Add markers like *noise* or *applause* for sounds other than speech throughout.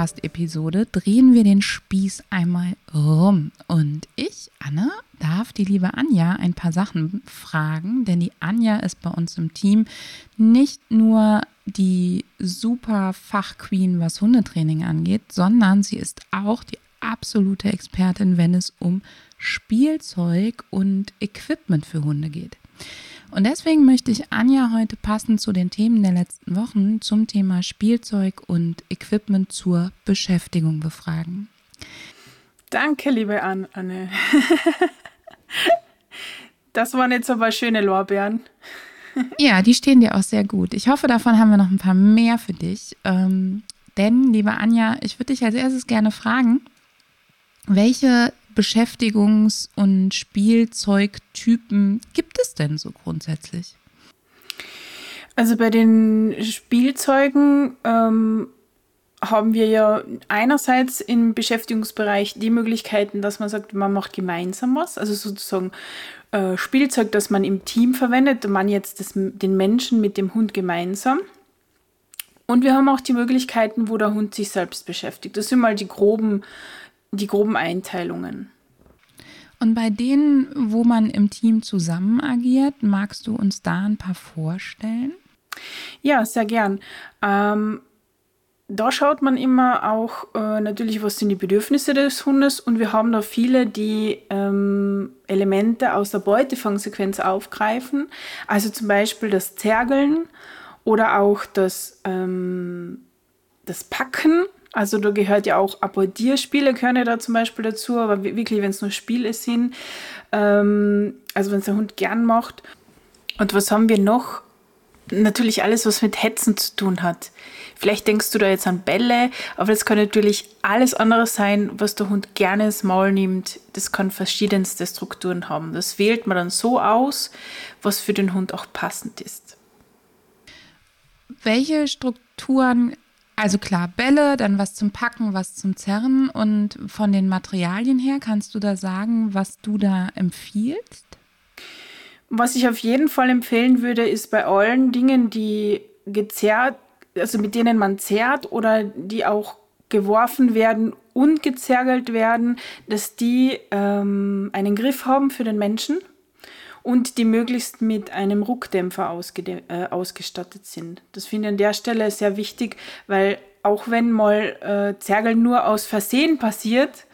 Podcast-Episode drehen wir den Spieß einmal rum. Und ich, Anne, darf die liebe Anja ein paar Sachen fragen, denn die Anja ist bei uns im Team nicht nur die super Fachqueen, was Hundetraining angeht, sondern sie ist auch die absolute Expertin, wenn es um Spielzeug und Equipment für Hunde geht. Und deswegen möchte ich Anja heute passend zu den Themen der letzten Wochen zum Thema Spielzeug und Equipment zur Beschäftigung befragen. Danke, liebe Anne. *laughs* Das waren jetzt aber schöne Lorbeeren. *laughs* Ja, die stehen dir auch sehr gut. Ich hoffe, davon haben wir noch ein paar mehr für dich. Ähm, denn, liebe Anja, ich würde dich als erstes gerne fragen, welche Beschäftigungs- und Spielzeugtypen gibt es denn so grundsätzlich? Also bei den Spielzeugen ähm, haben wir ja einerseits im Beschäftigungsbereich die Möglichkeiten, dass man sagt, man macht gemeinsam was, also sozusagen äh, Spielzeug, das man im Team verwendet, man jetzt das, den Menschen mit dem Hund gemeinsam. Und wir haben auch die Möglichkeiten, wo der Hund sich selbst beschäftigt. Das sind mal die groben die groben Einteilungen. Und bei denen, wo man im Team zusammen agiert, magst du uns da ein paar vorstellen? Ja, sehr gern. Ähm, da schaut man immer auch äh, natürlich, was sind die Bedürfnisse des Hundes und wir haben da viele, die ähm, Elemente aus der Beutefangsequenz aufgreifen. Also zum Beispiel das Zergeln oder auch das, ähm, das Packen also da gehört ja auch Applaudierspiele gehören ja da zum Beispiel dazu, aber wirklich, wenn es nur Spiele sind, ähm, also wenn es der Hund gern macht. Und was haben wir noch? Natürlich alles, was mit Hetzen zu tun hat. Vielleicht denkst du da jetzt an Bälle, aber das kann natürlich alles andere sein, was der Hund gerne ins Maul nimmt. Das kann verschiedenste Strukturen haben. Das wählt man dann so aus, was für den Hund auch passend ist. Welche Strukturen also klar, Bälle, dann was zum Packen, was zum Zerren. Und von den Materialien her, kannst du da sagen, was du da empfiehlst? Was ich auf jeden Fall empfehlen würde, ist bei allen Dingen, die gezerrt, also mit denen man zerrt oder die auch geworfen werden und gezergelt werden, dass die ähm, einen Griff haben für den Menschen und die möglichst mit einem Ruckdämpfer äh, ausgestattet sind. Das finde ich an der Stelle sehr wichtig, weil auch wenn mal äh, Zergeln nur aus Versehen passiert,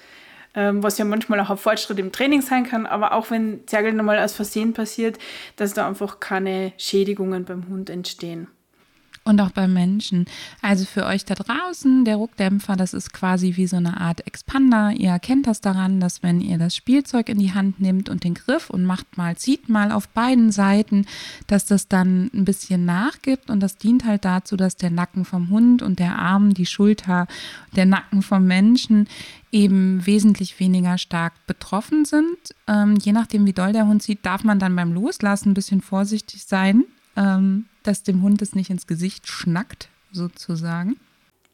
ähm, was ja manchmal auch ein Fortschritt im Training sein kann, aber auch wenn Zergeln mal aus Versehen passiert, dass da einfach keine Schädigungen beim Hund entstehen und auch beim Menschen. Also für euch da draußen, der Ruckdämpfer, das ist quasi wie so eine Art Expander. Ihr erkennt das daran, dass wenn ihr das Spielzeug in die Hand nimmt und den Griff und macht mal, zieht mal auf beiden Seiten, dass das dann ein bisschen nachgibt und das dient halt dazu, dass der Nacken vom Hund und der Arm, die Schulter, der Nacken vom Menschen eben wesentlich weniger stark betroffen sind. Ähm, je nachdem, wie doll der Hund sieht, darf man dann beim Loslassen ein bisschen vorsichtig sein. Ähm, dass dem Hund es nicht ins Gesicht schnackt, sozusagen.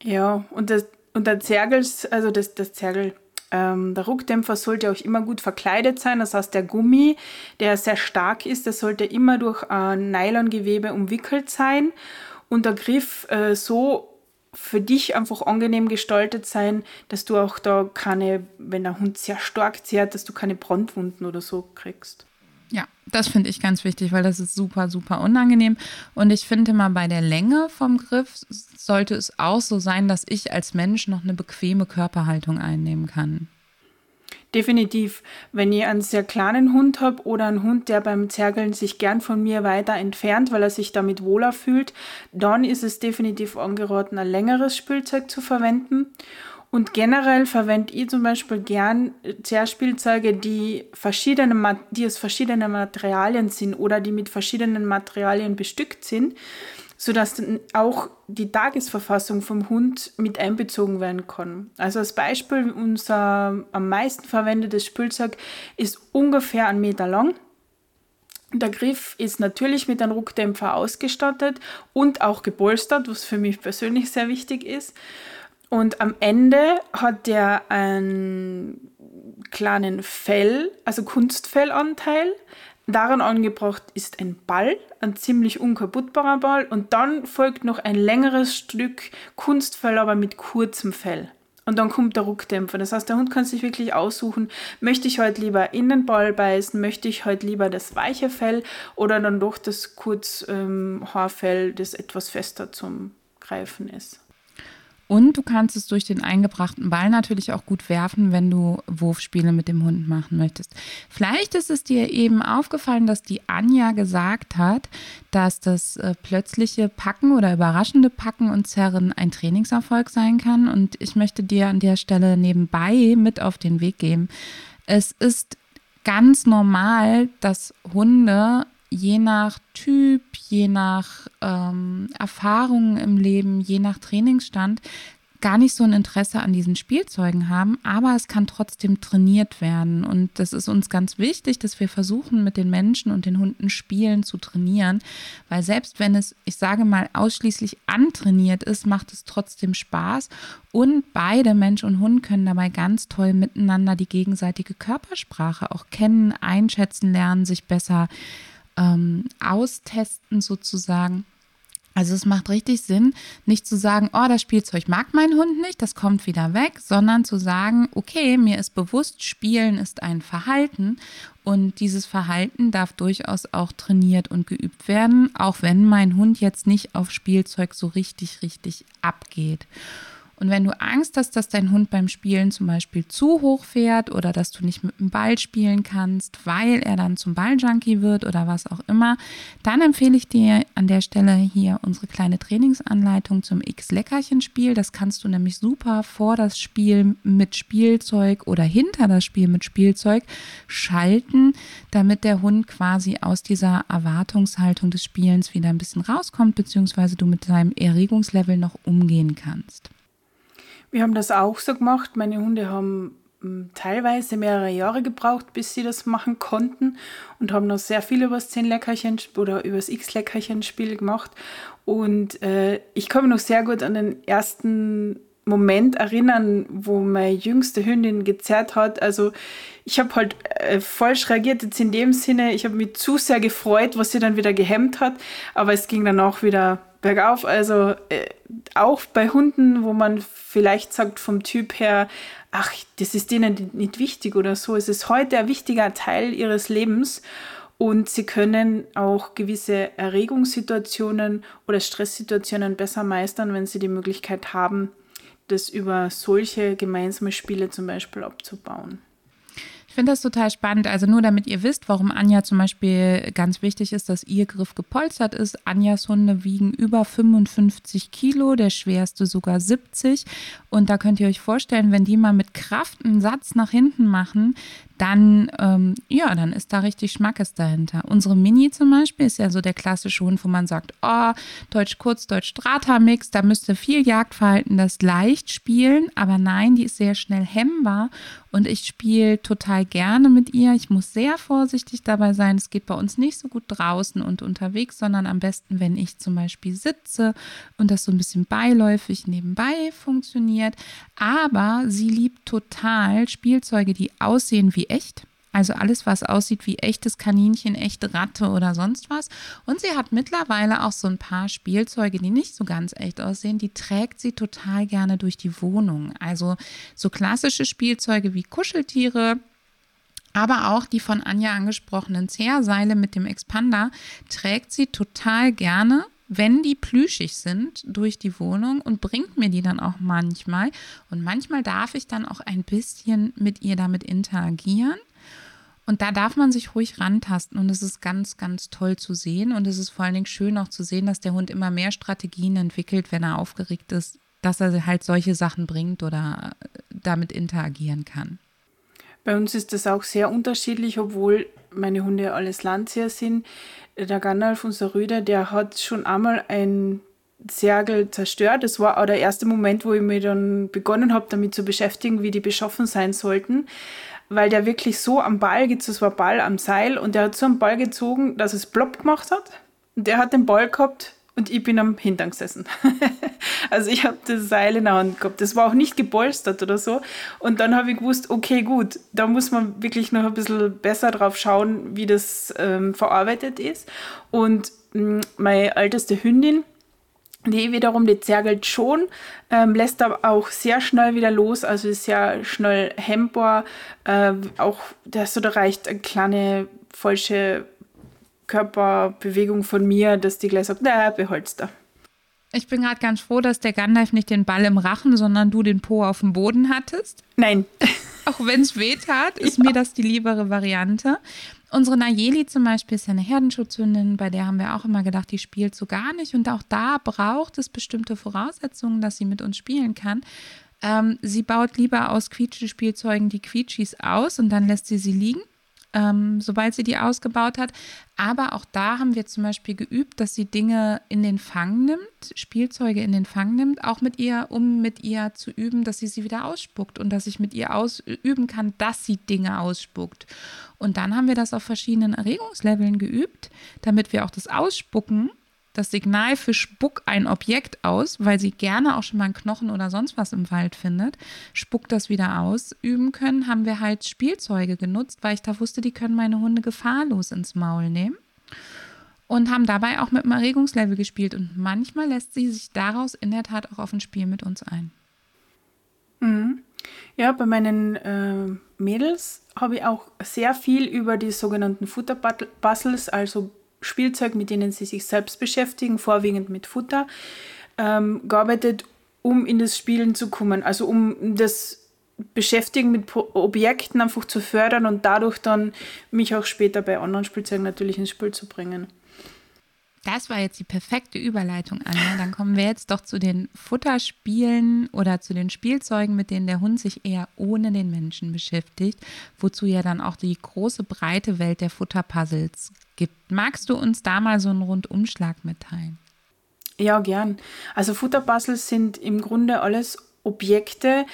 Ja, und, das, und der Zergel, also das, das Zergel, ähm, der Ruckdämpfer sollte auch immer gut verkleidet sein. Das heißt, der Gummi, der sehr stark ist, der sollte immer durch ein Nylongewebe umwickelt sein und der Griff äh, so für dich einfach angenehm gestaltet sein, dass du auch da keine, wenn der Hund sehr stark zehrt, dass du keine Brandwunden oder so kriegst. Ja, das finde ich ganz wichtig, weil das ist super, super unangenehm. Und ich finde immer bei der Länge vom Griff sollte es auch so sein, dass ich als Mensch noch eine bequeme Körperhaltung einnehmen kann. Definitiv. Wenn ich einen sehr kleinen Hund habe oder einen Hund, der beim Zergeln sich gern von mir weiter entfernt, weil er sich damit wohler fühlt, dann ist es definitiv angeraten, ein längeres Spielzeug zu verwenden. Und generell verwende ich zum Beispiel gern Zerspielzeuge, die, verschiedene, die aus verschiedenen Materialien sind oder die mit verschiedenen Materialien bestückt sind, sodass dann auch die Tagesverfassung vom Hund mit einbezogen werden kann. Also als Beispiel, unser am meisten verwendetes Spielzeug ist ungefähr einen Meter lang. Der Griff ist natürlich mit einem Ruckdämpfer ausgestattet und auch gepolstert, was für mich persönlich sehr wichtig ist. Und am Ende hat der einen kleinen Fell, also Kunstfellanteil. Daran angebracht ist ein Ball, ein ziemlich unkaputtbarer Ball. Und dann folgt noch ein längeres Stück Kunstfell, aber mit kurzem Fell. Und dann kommt der Ruckdämpfer. Das heißt, der Hund kann sich wirklich aussuchen, möchte ich heute lieber in den Ball beißen, möchte ich heute lieber das weiche Fell oder dann doch das Kurzhaarfell, ähm, das etwas fester zum Greifen ist. Und du kannst es durch den eingebrachten Ball natürlich auch gut werfen, wenn du Wurfspiele mit dem Hund machen möchtest. Vielleicht ist es dir eben aufgefallen, dass die Anja gesagt hat, dass das äh, plötzliche Packen oder überraschende Packen und Zerren ein Trainingserfolg sein kann. Und ich möchte dir an der Stelle nebenbei mit auf den Weg geben. Es ist ganz normal, dass Hunde je nach Typ, je nach ähm, Erfahrungen im Leben, je nach Trainingsstand gar nicht so ein Interesse an diesen Spielzeugen haben, aber es kann trotzdem trainiert werden. Und das ist uns ganz wichtig, dass wir versuchen, mit den Menschen und den Hunden spielen zu trainieren, weil selbst wenn es, ich sage mal, ausschließlich antrainiert ist, macht es trotzdem Spaß. Und beide, Mensch und Hund, können dabei ganz toll miteinander die gegenseitige Körpersprache auch kennen, einschätzen lernen, sich besser ähm, austesten sozusagen. Also es macht richtig Sinn, nicht zu sagen, oh, das Spielzeug mag mein Hund nicht, das kommt wieder weg, sondern zu sagen, okay, mir ist bewusst, Spielen ist ein Verhalten und dieses Verhalten darf durchaus auch trainiert und geübt werden, auch wenn mein Hund jetzt nicht auf Spielzeug so richtig, richtig abgeht. Und wenn du Angst hast, dass dein Hund beim Spielen zum Beispiel zu hoch fährt oder dass du nicht mit dem Ball spielen kannst, weil er dann zum Balljunkie wird oder was auch immer, dann empfehle ich dir an der Stelle hier unsere kleine Trainingsanleitung zum X-Leckerchen-Spiel. Das kannst du nämlich super vor das Spiel mit Spielzeug oder hinter das Spiel mit Spielzeug schalten, damit der Hund quasi aus dieser Erwartungshaltung des Spielens wieder ein bisschen rauskommt, beziehungsweise du mit seinem Erregungslevel noch umgehen kannst. Wir haben das auch so gemacht. Meine Hunde haben hm, teilweise mehrere Jahre gebraucht, bis sie das machen konnten und haben noch sehr viel über das 10-Leckerchen oder über das X-Leckerchen-Spiel gemacht. Und äh, ich kann mich noch sehr gut an den ersten Moment erinnern, wo meine jüngste Hündin gezerrt hat. Also ich habe halt äh, falsch reagiert jetzt in dem Sinne. Ich habe mich zu sehr gefreut, was sie dann wieder gehemmt hat, aber es ging dann auch wieder bergauf. Also äh, auch bei Hunden, wo man vielleicht sagt vom Typ her, ach, das ist denen nicht wichtig oder so, es ist heute ein wichtiger Teil ihres Lebens. Und sie können auch gewisse Erregungssituationen oder Stresssituationen besser meistern, wenn sie die Möglichkeit haben, das über solche gemeinsame Spiele zum Beispiel abzubauen. Ich finde das total spannend. Also nur damit ihr wisst, warum Anja zum Beispiel ganz wichtig ist, dass ihr Griff gepolstert ist. Anjas Hunde wiegen über 55 Kilo, der schwerste sogar 70. Und da könnt ihr euch vorstellen, wenn die mal mit Kraft einen Satz nach hinten machen, dann, ähm, ja, dann ist da richtig Schmackes dahinter. Unsere Mini zum Beispiel ist ja so der klassische Hund, wo man sagt, oh, Deutsch kurz, Deutsch Strata-Mix, da müsste viel Jagdverhalten das leicht spielen, aber nein, die ist sehr schnell hemmbar und ich spiele total gerne mit ihr. Ich muss sehr vorsichtig dabei sein. Es geht bei uns nicht so gut draußen und unterwegs, sondern am besten, wenn ich zum Beispiel sitze und das so ein bisschen beiläufig nebenbei funktioniert. Aber sie liebt total Spielzeuge, die aussehen wie echt. Also alles, was aussieht wie echtes Kaninchen, echte Ratte oder sonst was. Und sie hat mittlerweile auch so ein paar Spielzeuge, die nicht so ganz echt aussehen. Die trägt sie total gerne durch die Wohnung. Also so klassische Spielzeuge wie Kuscheltiere, aber auch die von Anja angesprochenen Zehrseile mit dem Expander trägt sie total gerne wenn die plüschig sind, durch die Wohnung und bringt mir die dann auch manchmal. Und manchmal darf ich dann auch ein bisschen mit ihr damit interagieren. Und da darf man sich ruhig rantasten und es ist ganz, ganz toll zu sehen. Und es ist vor allen Dingen schön auch zu sehen, dass der Hund immer mehr Strategien entwickelt, wenn er aufgeregt ist, dass er halt solche Sachen bringt oder damit interagieren kann. Bei uns ist das auch sehr unterschiedlich, obwohl meine Hunde alles Landzieher sind. Der Gandalf, unser Rüde, der hat schon einmal ein Zergel zerstört. Das war auch der erste Moment, wo ich mich dann begonnen habe, damit zu beschäftigen, wie die beschaffen sein sollten. Weil der wirklich so am Ball geht, es war Ball am Seil und der hat so am Ball gezogen, dass es plopp gemacht hat. Und der hat den Ball gehabt und ich bin am Hintern gesessen. *laughs* also ich habe das Seil in der Hand gehabt. Das war auch nicht gepolstert oder so. Und dann habe ich gewusst, okay, gut, da muss man wirklich noch ein bisschen besser drauf schauen, wie das ähm, verarbeitet ist. Und mh, mm, meine älteste Hündin, die wiederum, die zergelt schon, ähm, lässt aber auch sehr schnell wieder los, also ist sehr schnell hemmbar. Äh, auch da reicht eine kleine falsche Körperbewegung von mir, dass die gleich sagt, naja, beholst da. Ich bin gerade ganz froh, dass der Gandalf nicht den Ball im Rachen, sondern du den Po auf dem Boden hattest. Nein. *laughs* Auch wenn es weh tat, ist ja. mir das die liebere Variante. Unsere Nayeli zum Beispiel ist ja eine Herdenschutzhündin, bei der haben wir auch immer gedacht, die spielt so gar nicht. Und auch da braucht es bestimmte Voraussetzungen, dass sie mit uns spielen kann. Ähm, sie baut lieber aus Quietsche-Spielzeugen die Quietschis aus und dann lässt sie sie liegen ähm, sobald sie die ausgebaut hat. Aber auch da haben wir zum Beispiel geübt, dass sie Dinge in den Fang nimmt, Spielzeuge in den Fang nimmt, auch mit ihr, um mit ihr zu üben, dass sie sie wieder ausspuckt und dass ich mit ihr ausüben kann, dass sie Dinge ausspuckt. Und dann haben wir das auf verschiedenen Erregungsleveln geübt, damit wir auch das Ausspucken das Signal für Spuck ein Objekt aus, weil sie gerne auch schon mal einen Knochen oder sonst was im Wald findet, spuckt das wieder aus, üben können, haben wir halt Spielzeuge genutzt, weil ich da wusste, die können meine Hunde gefahrlos ins Maul nehmen. Und haben dabei auch mit dem Erregungslevel gespielt. Und manchmal lässt sie sich daraus in der Tat auch auf ein Spiel mit uns ein. Mhm. Ja, bei meinen äh, Mädels habe ich auch sehr viel über die sogenannten Futterpuzzles, also Spielzeug, mit denen sie sich selbst beschäftigen, vorwiegend mit Futter, ähm, gearbeitet, um in das Spielen zu kommen. Also um das Beschäftigen mit Objekten einfach zu fördern und dadurch dann mich auch später bei anderen Spielzeugen natürlich ins Spiel zu bringen. Das war jetzt die perfekte Überleitung, Anja. Dann kommen wir jetzt doch zu den Futterspielen oder zu den Spielzeugen, mit denen der Hund sich eher ohne den Menschen beschäftigt, wozu ja dann auch die große breite Welt der Futterpuzzles gibt. Magst du uns da mal so einen Rundumschlag mitteilen? Ja, gern. Also Futterpuzzles sind im Grunde alles Objekte,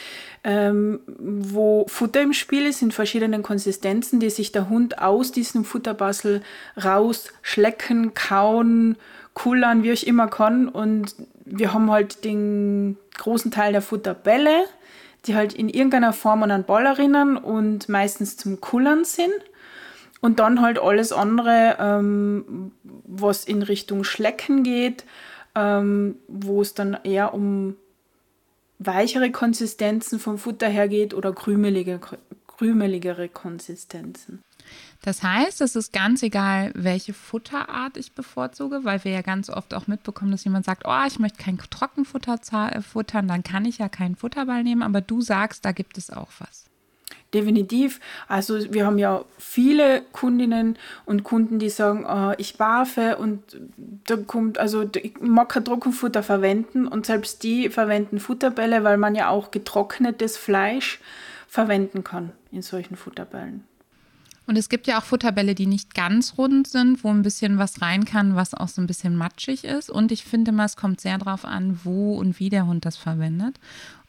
ähm, wo Futter im Spiel ist in verschiedenen Konsistenzen, die sich der Hund aus diesem Futterpuzzle rausschlecken, kauen, kullern, wie ich immer kann. Und wir haben halt den großen Teil der Futterbälle, die halt in irgendeiner Form an einen Ball erinnern und meistens zum Kullern sind. Und dann halt alles andere, ähm, was in Richtung Schlecken geht, ähm, wo es dann eher um weichere Konsistenzen vom Futter her geht oder krümelige, krümeligere Konsistenzen. Das heißt, es ist ganz egal, welche Futterart ich bevorzuge, weil wir ja ganz oft auch mitbekommen, dass jemand sagt, oh, ich möchte kein Trockenfutter äh, futtern, dann kann ich ja keinen Futterball nehmen, aber du sagst, da gibt es auch was. Definitiv. Also wir haben ja viele Kundinnen und Kunden, die sagen, oh, ich barfe und da kommt, also ich mag kein Trockenfutter verwenden und selbst die verwenden Futterbälle, weil man ja auch getrocknetes Fleisch verwenden kann in solchen Futterbällen. Und es gibt ja auch Futterbälle, die nicht ganz rund sind, wo ein bisschen was rein kann, was auch so ein bisschen matschig ist. Und ich finde mal, es kommt sehr darauf an, wo und wie der Hund das verwendet.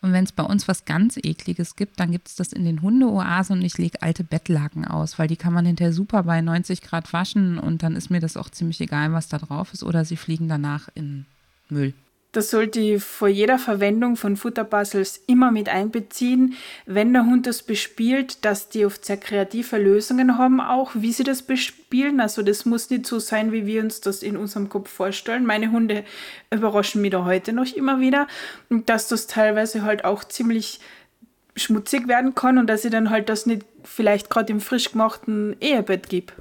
Und wenn es bei uns was ganz Ekliges gibt, dann gibt es das in den Hundeoasen und ich lege alte Bettlaken aus, weil die kann man hinterher super bei 90 Grad waschen und dann ist mir das auch ziemlich egal, was da drauf ist. Oder sie fliegen danach in Müll. Das sollte ich vor jeder Verwendung von Futterpuzzles immer mit einbeziehen, wenn der Hund das bespielt, dass die oft sehr kreative Lösungen haben, auch wie sie das bespielen. Also das muss nicht so sein, wie wir uns das in unserem Kopf vorstellen. Meine Hunde überraschen mich da heute noch immer wieder, dass das teilweise halt auch ziemlich schmutzig werden kann und dass ich dann halt das nicht vielleicht gerade im frisch gemachten Ehebett gebe.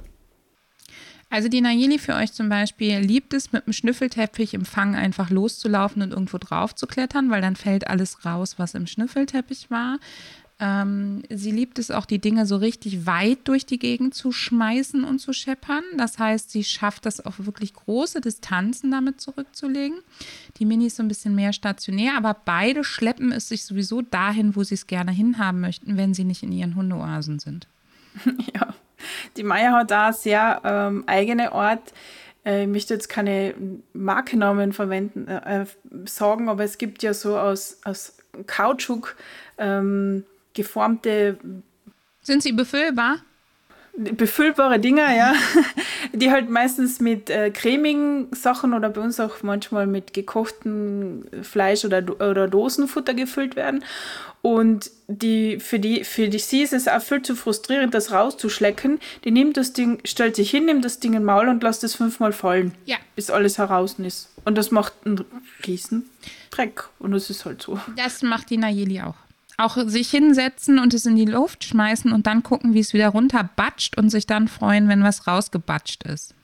Also die Nayeli für euch zum Beispiel liebt es, mit dem Schnüffelteppich im Fang einfach loszulaufen und irgendwo drauf zu klettern, weil dann fällt alles raus, was im Schnüffelteppich war. Ähm, sie liebt es auch, die Dinge so richtig weit durch die Gegend zu schmeißen und zu scheppern. Das heißt, sie schafft das auf wirklich große Distanzen damit zurückzulegen. Die Mini ist so ein bisschen mehr stationär, aber beide schleppen es sich sowieso dahin, wo sie es gerne hinhaben möchten, wenn sie nicht in ihren Hundeoasen sind. *laughs* Ja. Die Maya hat da sehr ähm, eigene Ort, äh, ich möchte jetzt keine Markennamen verwenden, äh, äh, sagen, aber es gibt ja so aus, aus Kautschuk ähm, geformte. Sind sie befüllbar? Befüllbare Dinger, ja, *laughs* die halt meistens mit äh, cremigen Sachen oder bei uns auch manchmal mit gekochtem Fleisch oder, oder Dosenfutter gefüllt werden. Und die, für, die, für die sie ist es auch viel zu frustrierend, das rauszuschlecken. Die nimmt das Ding, stellt sich hin, nimmt das Ding in Maul und lässt es fünfmal fallen, ja. bis alles heraus ist. Und das macht einen riesen Dreck. Und das ist halt so. Das macht die Nayeli auch auch sich hinsetzen und es in die Luft schmeißen und dann gucken, wie es wieder runterbatscht und sich dann freuen, wenn was rausgebatscht ist.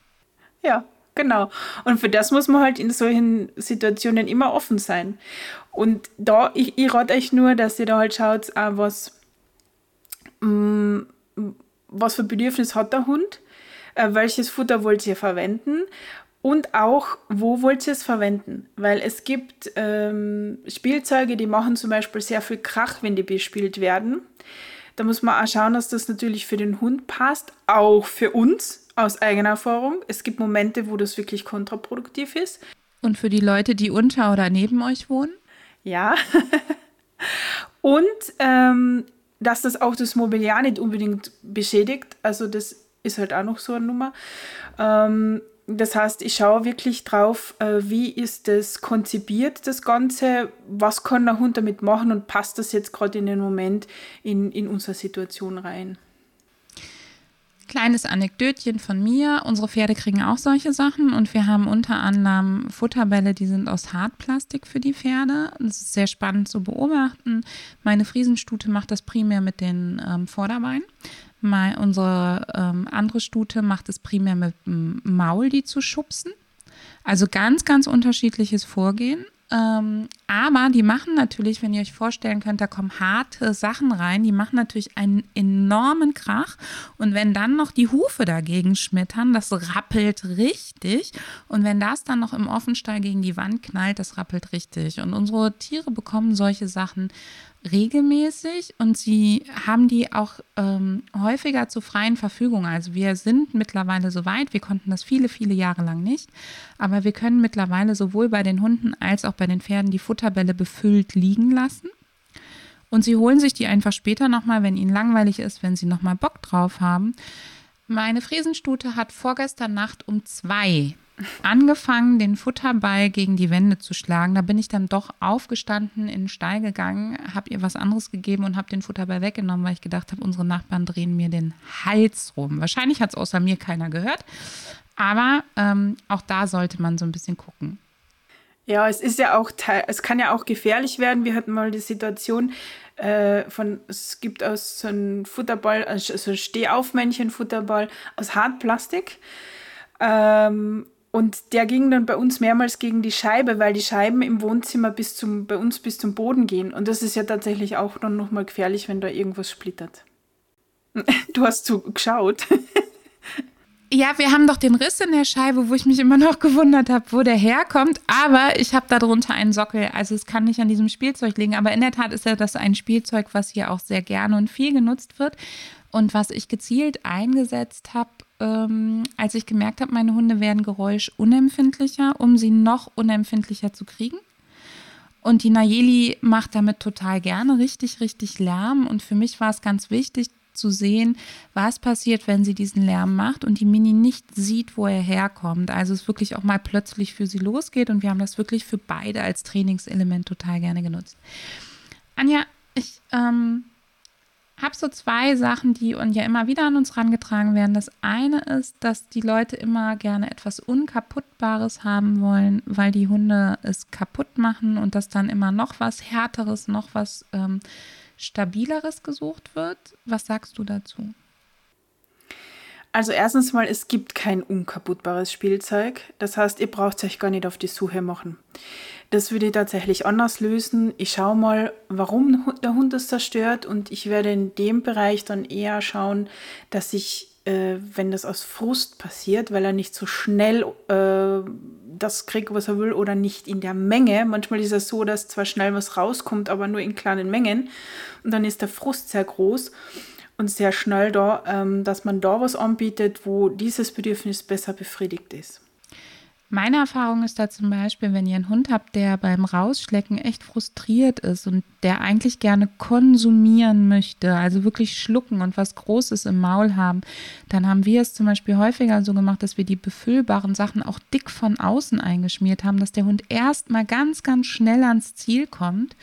Ja, genau. Und für das muss man halt in solchen Situationen immer offen sein. Und da, ich, ich rate euch nur, dass ihr da halt schaut, was, mh, mm, was für Bedürfnis hat der Hund, äh, welches Futter wollt ihr verwenden und auch, wo wollt ihr es verwenden? Weil es gibt ähm, Spielzeuge, die machen zum Beispiel sehr viel Krach, wenn die bespielt werden. Da muss man auch schauen, dass das natürlich für den Hund passt, auch für uns aus eigener Erfahrung. Es gibt Momente, wo das wirklich kontraproduktiv ist. Und für die Leute, die unter oder neben euch wohnen? Ja. *laughs* Und ähm, dass das auch das Mobiliar nicht unbedingt beschädigt. Also das ist halt auch noch so eine Nummer. Ähm, das heißt, ich schaue wirklich drauf, äh, wie ist das konzipiert, das Ganze, was kann der Hund damit machen und passt das jetzt gerade in den Moment in, in unsere Situation rein. Kleines Anekdötchen von mir. Unsere Pferde kriegen auch solche Sachen und wir haben unter anderem Futterbälle, die sind aus Hartplastik für die Pferde. Das ist sehr spannend zu beobachten. Meine Friesenstute macht das primär mit den ähm, Vorderbeinen. Mal unsere ähm, andere Stute macht es primär mit dem Maul, die zu schubsen. Also ganz, ganz unterschiedliches Vorgehen. Ähm, aber die machen natürlich, wenn ihr euch vorstellen könnt, da kommen harte Sachen rein, die machen natürlich einen enormen Krach. Und wenn dann noch die Hufe dagegen schmettern, das rappelt richtig. Und wenn das dann noch im Offenstall gegen die Wand knallt, das rappelt richtig. Und unsere Tiere bekommen solche Sachen regelmäßig und sie haben die auch ähm, häufiger zur freien Verfügung. Also wir sind mittlerweile so weit, wir konnten das viele, viele Jahre lang nicht, aber wir können mittlerweile sowohl bei den Hunden als auch bei den Pferden die Futterbälle befüllt liegen lassen. Und sie holen sich die einfach später nochmal, wenn ihnen langweilig ist, wenn sie nochmal Bock drauf haben. Meine Friesenstute hat vorgestern Nacht um zwei angefangen, den Futterball gegen die Wände zu schlagen. Da bin ich dann doch aufgestanden, in den Stall gegangen, habe ihr was anderes gegeben und habe den Futterball weggenommen, weil ich gedacht habe, unsere Nachbarn drehen mir den Hals rum. Wahrscheinlich hat es außer mir keiner gehört, aber ähm, auch da sollte man so ein bisschen gucken. Ja, es ist ja auch, es kann ja auch gefährlich werden. Wir hatten mal die Situation, äh, von, es gibt aus so einem Futterball, also ein Stehaufmännchen-Futterball aus Hartplastik. Ähm, und der ging dann bei uns mehrmals gegen die Scheibe, weil die Scheiben im Wohnzimmer bis zum, bei uns bis zum Boden gehen. Und das ist ja tatsächlich auch dann nochmal gefährlich, wenn da irgendwas splittert. *laughs* Du hast zugeschaut. *laughs* Ja, wir haben doch den Riss in der Scheibe, wo ich mich immer noch gewundert habe, wo der herkommt. Aber ich habe darunter einen Sockel. Also es kann nicht an diesem Spielzeug liegen. Aber in der Tat ist ja das ein Spielzeug, was hier auch sehr gerne und viel genutzt wird. Und was ich gezielt eingesetzt habe, ähm, als ich gemerkt habe, meine Hunde werden geräuschunempfindlicher, um sie noch unempfindlicher zu kriegen. Und die Nayeli macht damit total gerne richtig, richtig Lärm. Und für mich war es ganz wichtig zu sehen, was passiert, wenn sie diesen Lärm macht und die Mini nicht sieht, wo er herkommt. Also es wirklich auch mal plötzlich für sie losgeht. Und wir haben das wirklich für beide als Trainingselement total gerne genutzt. Anja, ich ähm, habe so zwei Sachen, die und ja immer wieder an uns herangetragen werden. Das eine ist, dass die Leute immer gerne etwas Unkaputtbares haben wollen, weil die Hunde es kaputt machen und dass dann immer noch was Härteres, noch was ähm, Stabileres gesucht wird. Was sagst du dazu? Also erstens mal, es gibt kein unkaputtbares Spielzeug. Das heißt, ihr braucht euch gar nicht auf die Suche machen. Das würde ich tatsächlich anders lösen. Ich schaue mal, warum der Hund das zerstört und ich werde in dem Bereich dann eher schauen, dass ich, äh, wenn das aus Frust passiert, weil er nicht so schnell äh, das kriegt, was er will oder nicht in der Menge. Manchmal ist es so, dass zwar schnell was rauskommt, aber nur in kleinen Mengen und dann ist der Frust sehr groß und sehr schnell da, ähm, dass man da was anbietet, wo dieses Bedürfnis besser befriedigt ist. Meine Erfahrung ist da zum Beispiel, wenn ihr einen Hund habt, der beim Rausschlecken echt frustriert ist und der eigentlich gerne konsumieren möchte, also wirklich schlucken und was Großes im Maul haben, dann haben wir es zum Beispiel häufiger so gemacht, dass wir die befüllbaren Sachen auch dick von außen eingeschmiert haben, dass der Hund erst mal ganz, ganz schnell ans Ziel kommt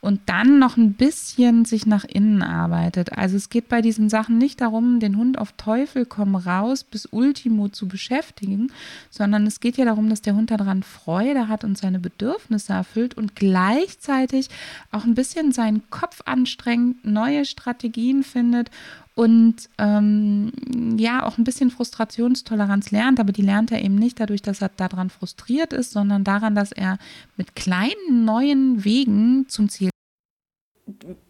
und dann noch ein bisschen sich nach innen arbeitet. Also es geht bei diesen Sachen nicht darum, den Hund auf Teufel komm raus bis Ultimo zu beschäftigen, sondern es geht ja darum, dass der Hund daran Freude hat und seine Bedürfnisse erfüllt und gleichzeitig auch ein bisschen seinen Kopf anstrengt, neue Strategien findet und ähm, ja auch ein bisschen Frustrationstoleranz lernt, aber die lernt er eben nicht dadurch, dass er daran frustriert ist, sondern daran, dass er mit kleinen neuen Wegen zum Ziel.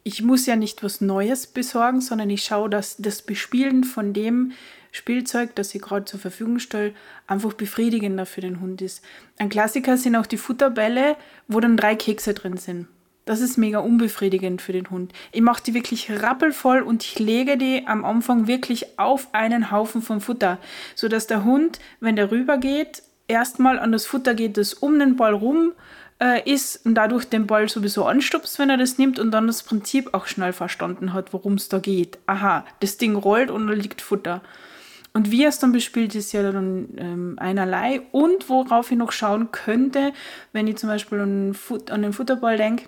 Ich muss ja nicht was Neues besorgen, sondern ich schaue, dass das Bespielen von dem Spielzeug, das ich gerade zur Verfügung stelle, einfach befriedigender für den Hund ist. Ein Klassiker sind auch die Futterbälle, wo dann drei Kekse drin sind. Das ist mega unbefriedigend für den Hund. Ich mache die wirklich rappelvoll und ich lege die am Anfang wirklich auf einen Haufen von Futter, sodass der Hund, wenn der rübergeht, erstmal an das Futter geht, das um den Ball rum äh, ist und dadurch den Ball sowieso anstupst, wenn er das nimmt und dann das Prinzip auch schnell verstanden hat, worum es da geht. Aha, das Ding rollt und da liegt Futter. Und wie es dann bespielt, ist ja dann ähm, einerlei. Und worauf ich noch schauen könnte, wenn ich zum Beispiel an, Fut an den Futterball denke,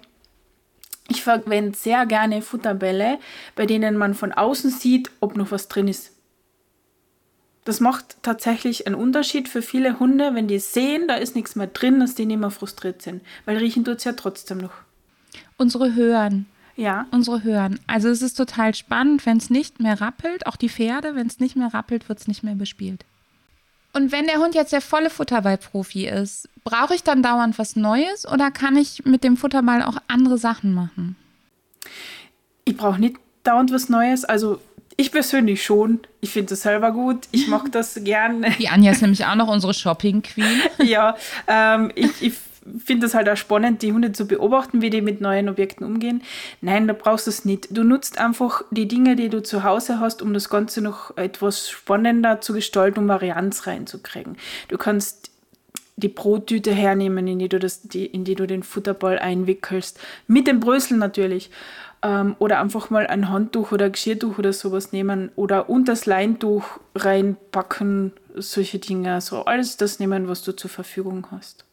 ich verwende sehr gerne Futterbälle, bei denen man von außen sieht, ob noch was drin ist. Das macht tatsächlich einen Unterschied für viele Hunde, wenn die sehen, da ist nichts mehr drin, dass die nicht mehr frustriert sind. Weil riechen tut es ja trotzdem noch. Unsere Hören. Ja. Unsere Hören. Also es ist total spannend, wenn es nicht mehr rappelt, auch die Pferde, wenn es nicht mehr rappelt, wird es nicht mehr bespielt. Und wenn der Hund jetzt der volle Futterball-Profi ist, brauche ich dann dauernd was Neues oder kann ich mit dem Futterball auch andere Sachen machen? Ich brauche nicht dauernd was Neues. Also ich persönlich schon. Ich finde das selber gut. Ich mag das gerne. Die Anja ist nämlich auch noch unsere Shopping Queen. *laughs* ja, ähm, ich, ich finde es halt auch spannend, die Hunde zu beobachten, wie die mit neuen Objekten umgehen. Nein, da brauchst du es nicht. Du nutzt einfach die Dinge, die du zu Hause hast, um das Ganze noch etwas spannender zu gestalten, um Varianz reinzukriegen. Du kannst die Brottüte hernehmen, in die du, das, die, in die du den Futterball einwickelst. Mit dem Brösel natürlich. Ähm, oder einfach mal ein Handtuch oder ein Geschirrtuch oder sowas nehmen oder unter das Leintuch reinpacken, solche Dinge. So alles das nehmen, was du zur Verfügung hast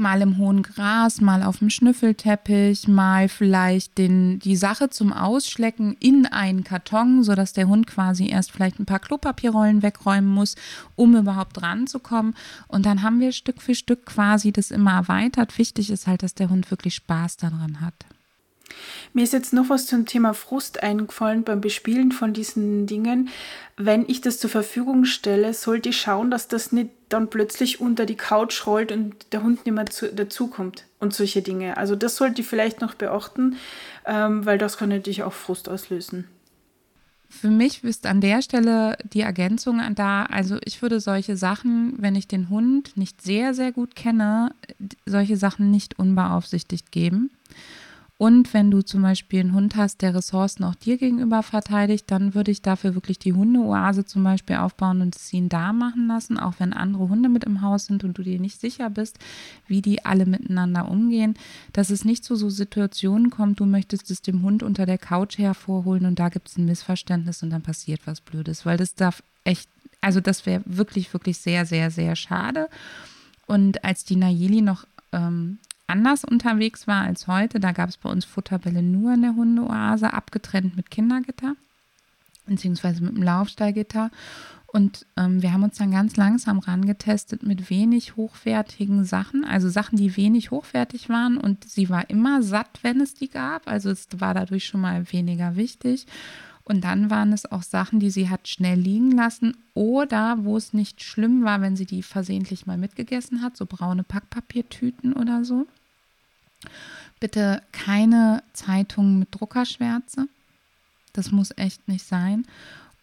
mal im hohen Gras, mal auf dem Schnüffelteppich, mal vielleicht den, die Sache zum Ausschlecken in einen Karton, sodass der Hund quasi erst vielleicht ein paar Klopapierrollen wegräumen muss, um überhaupt ranzukommen. Und dann haben wir Stück für Stück quasi das immer erweitert. Wichtig ist halt, dass der Hund wirklich Spaß daran hat. Mir ist jetzt noch was zum Thema Frust eingefallen beim Bespielen von diesen Dingen. Wenn ich das zur Verfügung stelle, sollte ich schauen, dass das nicht dann plötzlich unter die Couch rollt und der Hund nicht mehr zu, dazukommt und solche Dinge. Also das sollte ich vielleicht noch beachten, ähm, weil das kann natürlich auch Frust auslösen. Für mich ist an der Stelle die Ergänzung da, also ich würde solche Sachen, wenn ich den Hund nicht sehr, sehr gut kenne, solche Sachen nicht unbeaufsichtigt geben. Und wenn du zum Beispiel einen Hund hast, der Ressourcen auch dir gegenüber verteidigt, dann würde ich dafür wirklich die Hundeoase zum Beispiel aufbauen und es ihn da machen lassen, auch wenn andere Hunde mit im Haus sind und du dir nicht sicher bist, wie die alle miteinander umgehen, dass es nicht zu so Situationen kommt, du möchtest es dem Hund unter der Couch hervorholen und da gibt es ein Missverständnis und dann passiert was Blödes, weil das darf echt, also das wäre wirklich, wirklich sehr, sehr, sehr schade. Und als die Nayeli noch ähm, anders unterwegs war als heute. Da gab es bei uns Futterbälle nur in der Hundeoase, abgetrennt mit Kindergitter, beziehungsweise mit dem Laufstallgitter. Und ähm, wir haben uns dann ganz langsam rangetestet mit wenig hochwertigen Sachen, also Sachen, die wenig hochwertig waren. Und sie war immer satt, wenn es die gab. Also es war dadurch schon mal weniger wichtig. Und dann waren es auch Sachen, die sie hat schnell liegen lassen oder wo es nicht schlimm war, wenn sie die versehentlich mal mitgegessen hat, so braune Packpapiertüten oder so. Bitte keine Zeitungen mit Druckerschwärze. Das muss echt nicht sein.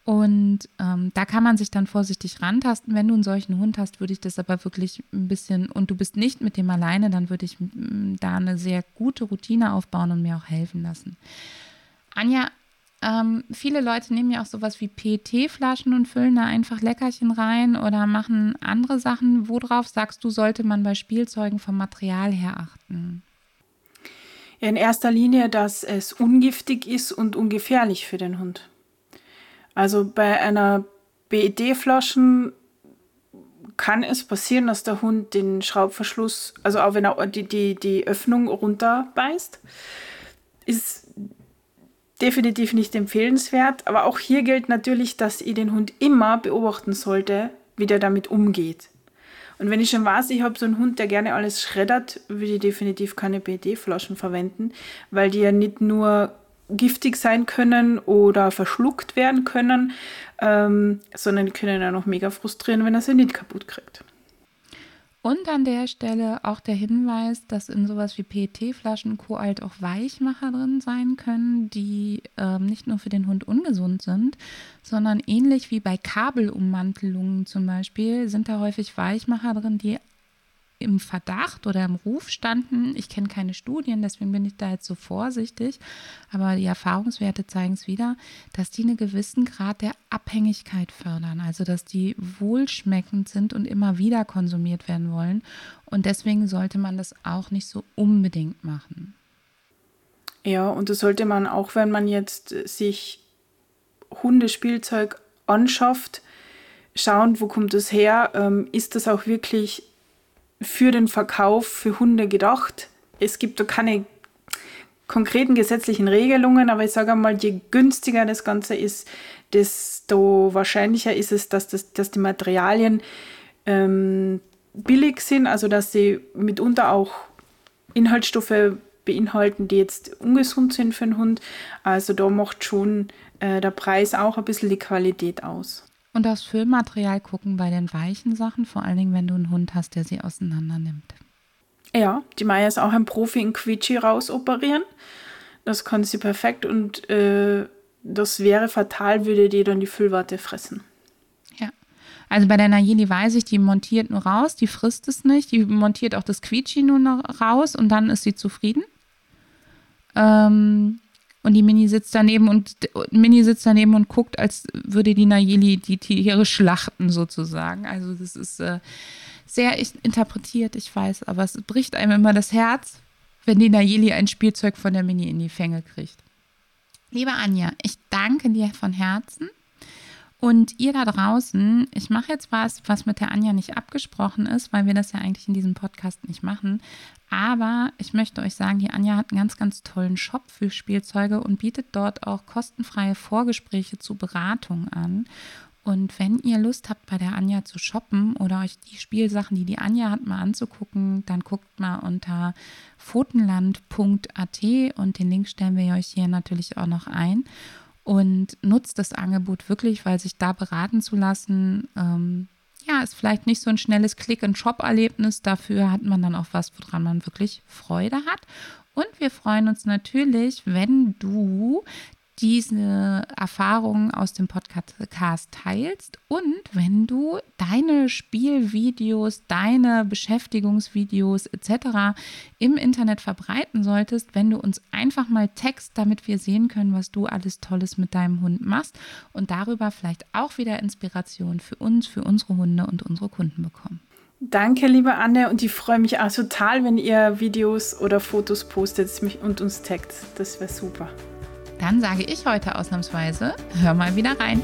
Und ähm, da kann man sich dann vorsichtig rantasten. Wenn du einen solchen Hund hast, würde ich das aber wirklich ein bisschen, und du bist nicht mit dem alleine, dann würde ich da eine sehr gute Routine aufbauen und mir auch helfen lassen. Anja, ähm, viele Leute nehmen ja auch sowas wie PET-Flaschen und füllen da einfach Leckerchen rein oder machen andere Sachen. Worauf sagst du, sollte man bei Spielzeugen vom Material her achten? In erster Linie, dass es ungiftig ist und ungefährlich für den Hund. Also bei einer BED-Flasche kann es passieren, dass der Hund den Schraubverschluss, also auch wenn er die, die, die Öffnung runterbeißt, ist definitiv nicht empfehlenswert. Aber auch hier gilt natürlich, dass ich den Hund immer beobachten sollte, wie der damit umgeht. Und wenn ich schon weiß, ich habe so einen Hund, der gerne alles schreddert, würde ich definitiv keine PET-Flaschen verwenden, weil die ja nicht nur giftig sein können oder verschluckt werden können, ähm, sondern die können ja noch mega frustrieren, wenn er sie nicht kaputt kriegt. Und an der Stelle auch der Hinweis, dass in sowas wie PET-Flaschen Co. halt auch Weichmacher drin sein können, die ähm, nicht nur für den Hund ungesund sind, sondern ähnlich wie bei Kabelummantelungen zum Beispiel sind da häufig Weichmacher drin, die im Verdacht oder im Ruf standen. Ich kenne keine Studien, deswegen bin ich da jetzt so vorsichtig. Aber die Erfahrungswerte zeigen es wieder, dass die einen gewissen Grad der Abhängigkeit fördern. Also, dass die wohlschmeckend sind und immer wieder konsumiert werden wollen. Und deswegen sollte man das auch nicht so unbedingt machen. Ja, und das sollte man auch, wenn man jetzt sich Hundespielzeug anschafft, schauen, wo kommt das her? Ähm, ist das auch wirklich für den Verkauf für Hunde gedacht. Es gibt da keine konkreten gesetzlichen Regelungen, aber ich sage einmal, je günstiger das Ganze ist, desto wahrscheinlicher ist es, dass, das, dass die Materialien ähm, billig sind, also dass sie mitunter auch Inhaltsstoffe beinhalten, die jetzt ungesund sind für den Hund. Also da macht schon äh, der Preis auch ein bisschen die Qualität aus. Und aufs Füllmaterial gucken bei den weichen Sachen, vor allen Dingen, wenn du einen Hund hast, der sie auseinander nimmt. Ja, die Maya ist auch ein Profi in Quietschi rausoperieren. Das kann sie perfekt und äh, das wäre fatal, würde die dann die Füllwarte fressen. Ja. Also bei der Nayeli weiß ich, die montiert nur raus, die frisst es nicht, die montiert auch das Quietschi nur noch raus und dann ist sie zufrieden. Ähm, und die Mini sitzt daneben und Mini sitzt daneben und guckt, als würde die Nayeli die Tiere schlachten sozusagen. Also das ist äh, sehr interpretiert, ich weiß, aber es bricht einem immer das Herz, wenn die Nayeli ein Spielzeug von der Mini in die Fänge kriegt. Liebe Anja, ich danke dir von Herzen und ihr da draußen, ich mache jetzt was, was mit der Anja nicht abgesprochen ist, weil wir das ja eigentlich in diesem Podcast nicht machen. Aber ich möchte euch sagen, die Anja hat einen ganz, ganz tollen Shop für Spielzeuge und bietet dort auch kostenfreie Vorgespräche zu Beratung an. Und wenn ihr Lust habt, bei der Anja zu shoppen oder euch die Spielsachen, die die Anja hat, mal anzugucken, dann guckt mal unter fotenland.at und den Link stellen wir euch hier natürlich auch noch ein und nutzt das Angebot wirklich, weil sich da beraten zu lassen, ähm, ja, ist vielleicht nicht so ein schnelles Click-and-Shop-Erlebnis. Dafür hat man dann auch was, woran man wirklich Freude hat. Und wir freuen uns natürlich, wenn du diese Erfahrungen aus dem Podcast teilst und wenn du deine Spielvideos, deine Beschäftigungsvideos etc. im Internet verbreiten solltest, wenn du uns einfach mal text, damit wir sehen können, was du alles Tolles mit deinem Hund machst und darüber vielleicht auch wieder Inspiration für uns, für unsere Hunde und unsere Kunden bekommen. Danke, liebe Anne, und ich freue mich auch total, wenn ihr Videos oder Fotos postet und uns taggt. Das wäre super. Dann sage ich heute ausnahmsweise, hör mal wieder rein.